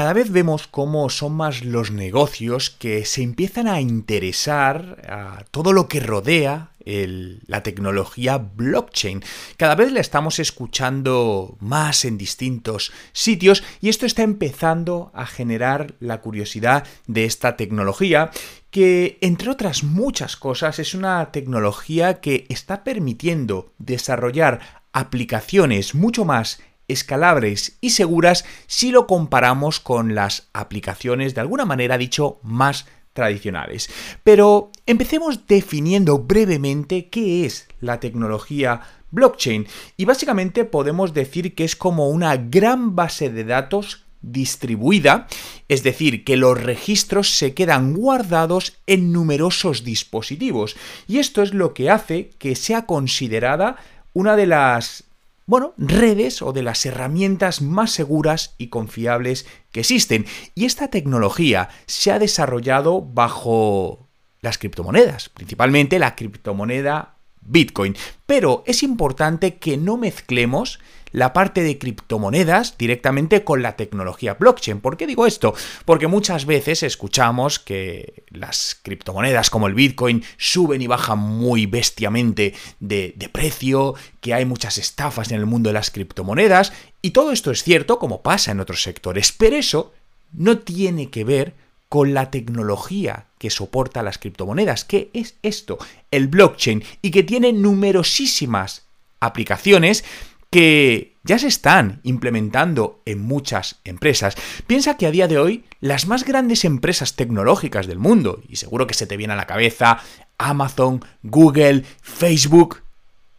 cada vez vemos cómo son más los negocios que se empiezan a interesar a todo lo que rodea la tecnología blockchain. Cada vez la estamos escuchando más en distintos sitios y esto está empezando a generar la curiosidad de esta tecnología que, entre otras muchas cosas, es una tecnología que está permitiendo desarrollar aplicaciones mucho más escalables y seguras si lo comparamos con las aplicaciones de alguna manera dicho más tradicionales. Pero empecemos definiendo brevemente qué es la tecnología blockchain y básicamente podemos decir que es como una gran base de datos distribuida, es decir, que los registros se quedan guardados en numerosos dispositivos y esto es lo que hace que sea considerada una de las bueno, redes o de las herramientas más seguras y confiables que existen. Y esta tecnología se ha desarrollado bajo las criptomonedas, principalmente la criptomoneda Bitcoin. Pero es importante que no mezclemos la parte de criptomonedas directamente con la tecnología blockchain. ¿Por qué digo esto? Porque muchas veces escuchamos que las criptomonedas como el Bitcoin suben y bajan muy bestiamente de, de precio, que hay muchas estafas en el mundo de las criptomonedas, y todo esto es cierto como pasa en otros sectores, pero eso no tiene que ver con la tecnología que soporta las criptomonedas. ¿Qué es esto? El blockchain y que tiene numerosísimas aplicaciones que ya se están implementando en muchas empresas. Piensa que a día de hoy las más grandes empresas tecnológicas del mundo, y seguro que se te viene a la cabeza Amazon, Google, Facebook,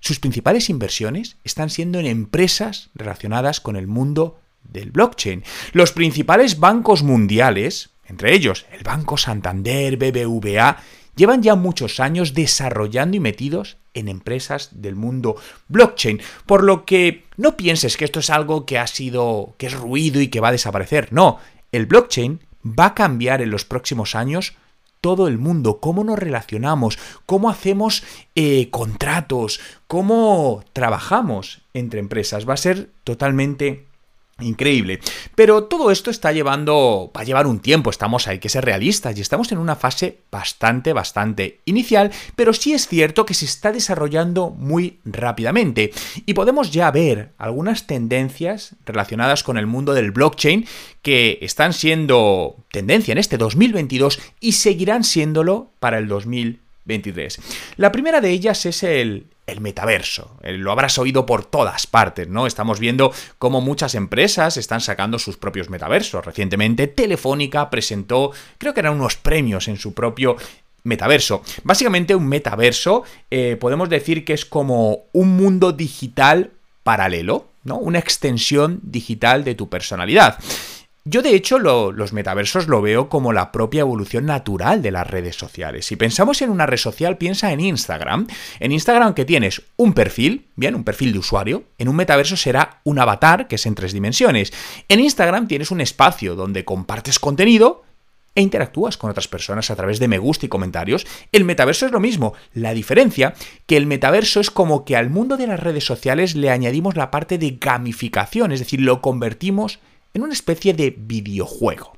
sus principales inversiones están siendo en empresas relacionadas con el mundo del blockchain. Los principales bancos mundiales, entre ellos el Banco Santander, BBVA, llevan ya muchos años desarrollando y metidos en empresas del mundo blockchain. Por lo que no pienses que esto es algo que ha sido, que es ruido y que va a desaparecer. No, el blockchain va a cambiar en los próximos años todo el mundo, cómo nos relacionamos, cómo hacemos eh, contratos, cómo trabajamos entre empresas. Va a ser totalmente Increíble. Pero todo esto está llevando, va a llevar un tiempo, estamos, hay que ser realistas y estamos en una fase bastante, bastante inicial, pero sí es cierto que se está desarrollando muy rápidamente y podemos ya ver algunas tendencias relacionadas con el mundo del blockchain que están siendo tendencia en este 2022 y seguirán siéndolo para el 2023. La primera de ellas es el, el metaverso. Lo habrás oído por todas partes, ¿no? Estamos viendo cómo muchas empresas están sacando sus propios metaversos. Recientemente Telefónica presentó, creo que eran unos premios en su propio metaverso. Básicamente un metaverso eh, podemos decir que es como un mundo digital paralelo, ¿no? Una extensión digital de tu personalidad. Yo de hecho los metaversos lo veo como la propia evolución natural de las redes sociales. Si pensamos en una red social, piensa en Instagram. En Instagram que tienes un perfil, bien, un perfil de usuario. En un metaverso será un avatar que es en tres dimensiones. En Instagram tienes un espacio donde compartes contenido e interactúas con otras personas a través de me gusta y comentarios. El metaverso es lo mismo. La diferencia que el metaverso es como que al mundo de las redes sociales le añadimos la parte de gamificación, es decir, lo convertimos en una especie de videojuego.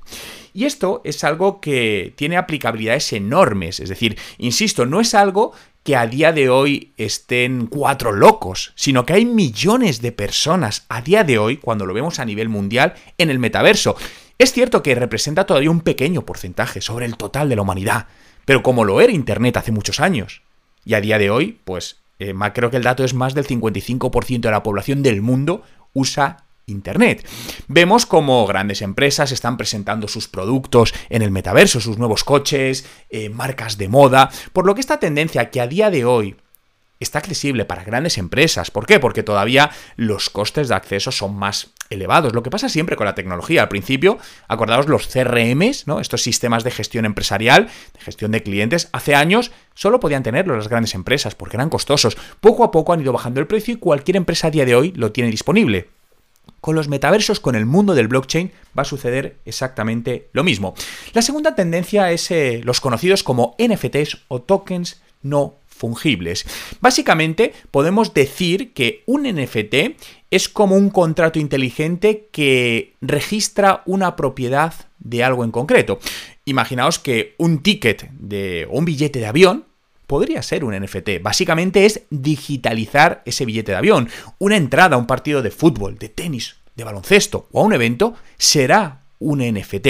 Y esto es algo que tiene aplicabilidades enormes, es decir, insisto, no es algo que a día de hoy estén cuatro locos, sino que hay millones de personas a día de hoy, cuando lo vemos a nivel mundial, en el metaverso. Es cierto que representa todavía un pequeño porcentaje sobre el total de la humanidad, pero como lo era Internet hace muchos años, y a día de hoy, pues eh, creo que el dato es más del 55% de la población del mundo usa Internet. Vemos como grandes empresas están presentando sus productos en el metaverso, sus nuevos coches, eh, marcas de moda, por lo que esta tendencia que a día de hoy está accesible para grandes empresas. ¿Por qué? Porque todavía los costes de acceso son más elevados. Lo que pasa siempre con la tecnología. Al principio, acordaos los CRMs, ¿no? Estos sistemas de gestión empresarial, de gestión de clientes, hace años solo podían tenerlos las grandes empresas porque eran costosos. Poco a poco han ido bajando el precio y cualquier empresa a día de hoy lo tiene disponible. Con los metaversos, con el mundo del blockchain, va a suceder exactamente lo mismo. La segunda tendencia es eh, los conocidos como NFTs o tokens no fungibles. Básicamente podemos decir que un NFT es como un contrato inteligente que registra una propiedad de algo en concreto. Imaginaos que un ticket de, o un billete de avión podría ser un NFT. Básicamente es digitalizar ese billete de avión. Una entrada a un partido de fútbol, de tenis, de baloncesto o a un evento será un NFT.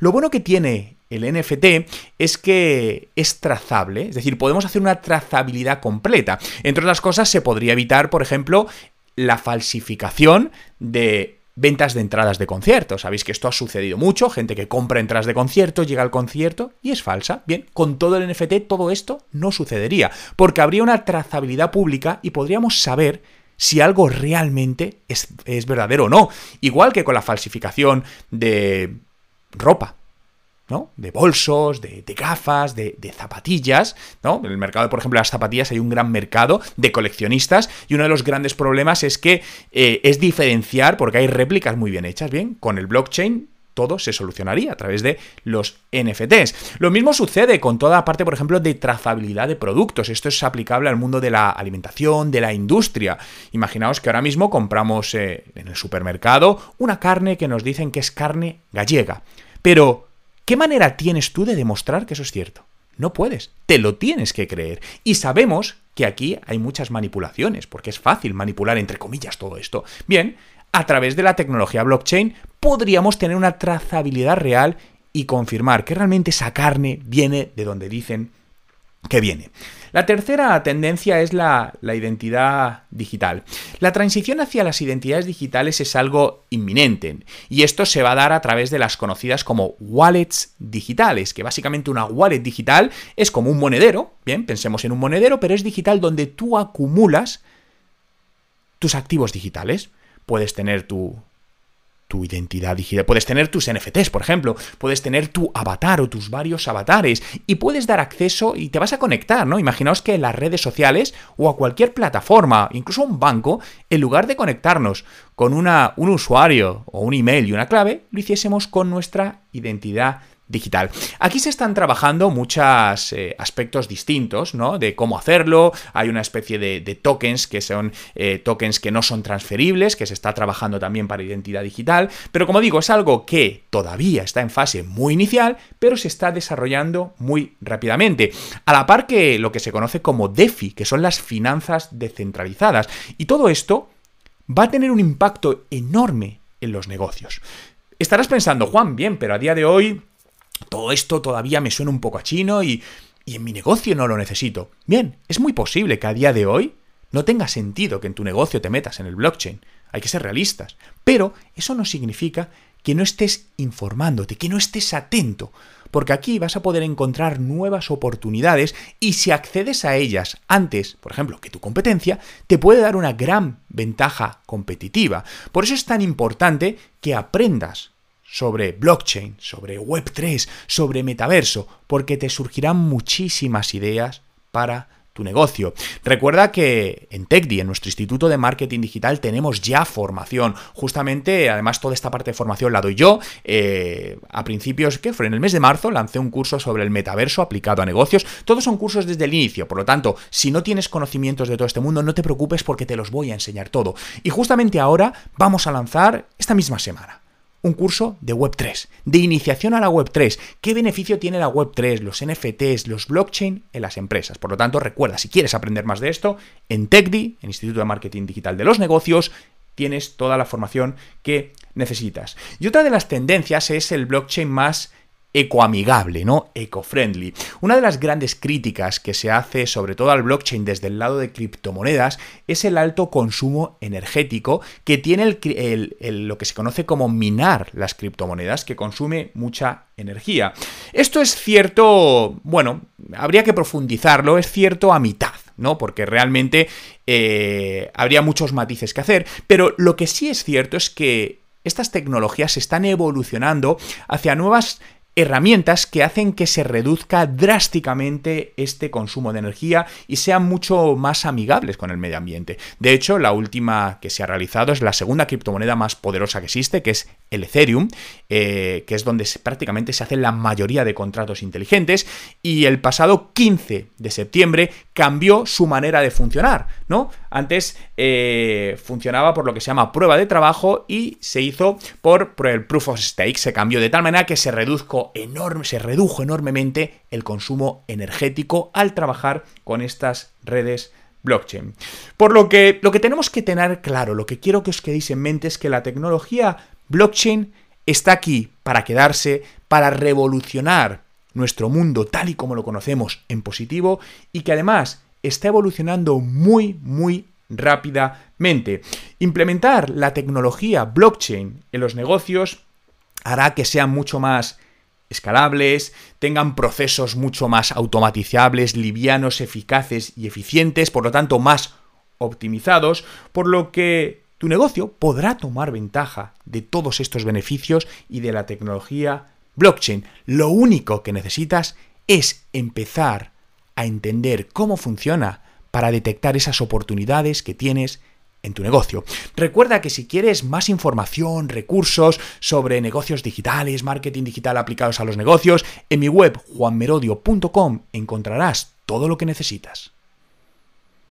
Lo bueno que tiene el NFT es que es trazable, es decir, podemos hacer una trazabilidad completa. Entre otras cosas, se podría evitar, por ejemplo, la falsificación de ventas de entradas de conciertos. Sabéis que esto ha sucedido mucho, gente que compra entradas de concierto, llega al concierto y es falsa. Bien, con todo el NFT todo esto no sucedería, porque habría una trazabilidad pública y podríamos saber si algo realmente es, es verdadero o no. Igual que con la falsificación de ropa. ¿No? De bolsos, de, gafas, de, zapatillas, ¿no? En el mercado, por ejemplo, de las zapatillas hay un gran mercado de coleccionistas y uno de los grandes problemas es que eh, es diferenciar, porque hay réplicas muy bien hechas, ¿bien? Con el blockchain todo se solucionaría a través de los NFTs. Lo mismo sucede con toda la parte, por ejemplo, de trazabilidad de productos. Esto es aplicable al mundo de la alimentación, de la industria. Imaginaos que ahora mismo compramos eh, en el supermercado una carne que nos dicen que es carne gallega. Pero ¿Qué manera tienes tú de demostrar que eso es cierto? No puedes, te lo tienes que creer. Y sabemos que aquí hay muchas manipulaciones, porque es fácil manipular entre comillas todo esto. Bien, a través de la tecnología blockchain podríamos tener una trazabilidad real y confirmar que realmente esa carne viene de donde dicen que viene. La tercera tendencia es la, identidad digital. La transición hacia las identidades digitales es algo inminente y esto se va a dar a través de las conocidas como wallets digitales, que básicamente una wallet digital es como un monedero, bien, pensemos en un monedero, pero es digital donde tú acumulas tus activos digitales. Puedes tener tu tu identidad digital. Puedes tener tus NFTs, por ejemplo, puedes tener tu avatar o tus varios avatares y puedes dar acceso y te vas a conectar, ¿no? Imaginaos que en las redes sociales o a cualquier plataforma, incluso a un banco, en lugar de conectarnos con una, un usuario o un email y una clave, lo hiciésemos con nuestra identidad digital. Aquí se están trabajando muchos eh, aspectos distintos, ¿no? De cómo hacerlo. Hay una especie de, tokens que son eh, tokens que no son transferibles, que se está trabajando también para identidad digital. Pero como digo, es algo que todavía está en fase muy inicial, pero se está desarrollando muy rápidamente. A la par que lo que se conoce como DeFi, que son las finanzas descentralizadas. Y todo esto va a tener un impacto enorme en los negocios. Estarás pensando, Juan, bien, pero a día de hoy todo esto todavía me suena un poco a chino y, y en mi negocio no lo necesito. Bien, es muy posible que a día de hoy no tenga sentido que en tu negocio te metas en el blockchain. Hay que ser realistas. Pero eso no significa que no estés informándote, que no estés atento, porque aquí vas a poder encontrar nuevas oportunidades y si accedes a ellas antes, por ejemplo, que tu competencia, te puede dar una gran ventaja competitiva. Por eso es tan importante que aprendas sobre blockchain, sobre Web3, sobre metaverso, porque te surgirán muchísimas ideas para tu negocio. Recuerda que en TechDi, en nuestro Instituto de Marketing Digital, tenemos ya formación. Justamente, además, toda esta parte de formación la doy yo. Eh, a principios, ¿qué fue? En el mes de marzo lancé un curso sobre el metaverso aplicado a negocios. Todos son cursos desde el inicio, por lo tanto, si no tienes conocimientos de todo este mundo, no te preocupes porque te los voy a enseñar todo. Y justamente ahora vamos a lanzar esta misma semana un curso de Web3, de iniciación a la Web3. ¿Qué beneficio tiene la Web3, los NFTs, los blockchain en las empresas? Por lo tanto, recuerda, si quieres aprender más de esto, en TechDi, en Instituto de Marketing Digital de los Negocios, tienes toda la formación que necesitas. Y otra de las tendencias es el blockchain más ecoamigable, ¿no? Eco-friendly. Una de las grandes críticas que se hace sobre todo al blockchain desde el lado de criptomonedas es el alto consumo energético que tiene lo que se conoce como minar las criptomonedas, que consume mucha energía. Esto es cierto, bueno, habría que profundizarlo, es cierto a mitad. ¿no? Porque realmente eh, habría muchos matices que hacer. Pero lo que sí es cierto es que estas tecnologías están evolucionando hacia nuevas herramientas que hacen que se reduzca drásticamente este consumo de energía y sean mucho más amigables con el medio ambiente. De hecho, la última que se ha realizado es la segunda criptomoneda más poderosa que existe, que es el Ethereum, eh, que es donde prácticamente se hacen la mayoría de contratos inteligentes, y el pasado 15 de septiembre cambió su manera de funcionar, ¿no? Antes eh, funcionaba por lo que se llama prueba de trabajo y se hizo por, el proof of stake. Se cambió de tal manera que se, enorme, se redujo enormemente el consumo energético al trabajar con estas redes blockchain. Por lo que lo que tenemos que tener claro, lo que quiero que os quedéis en mente es que la tecnología blockchain está aquí para quedarse, para revolucionar nuestro mundo tal y como lo conocemos en positivo y que además está evolucionando muy, muy rápidamente. Implementar la tecnología blockchain en los negocios hará que sean mucho más escalables, tengan procesos mucho más automatizables, livianos, eficaces y eficientes, por lo tanto más optimizados, por lo que tu negocio podrá tomar ventaja de todos estos beneficios y de la tecnología blockchain. Lo único que necesitas es empezar a entender cómo funciona para detectar esas oportunidades que tienes en tu negocio. Recuerda que si quieres más información, recursos sobre negocios digitales, marketing digital aplicados a los negocios, en mi web juanmerodio.com encontrarás todo lo que necesitas.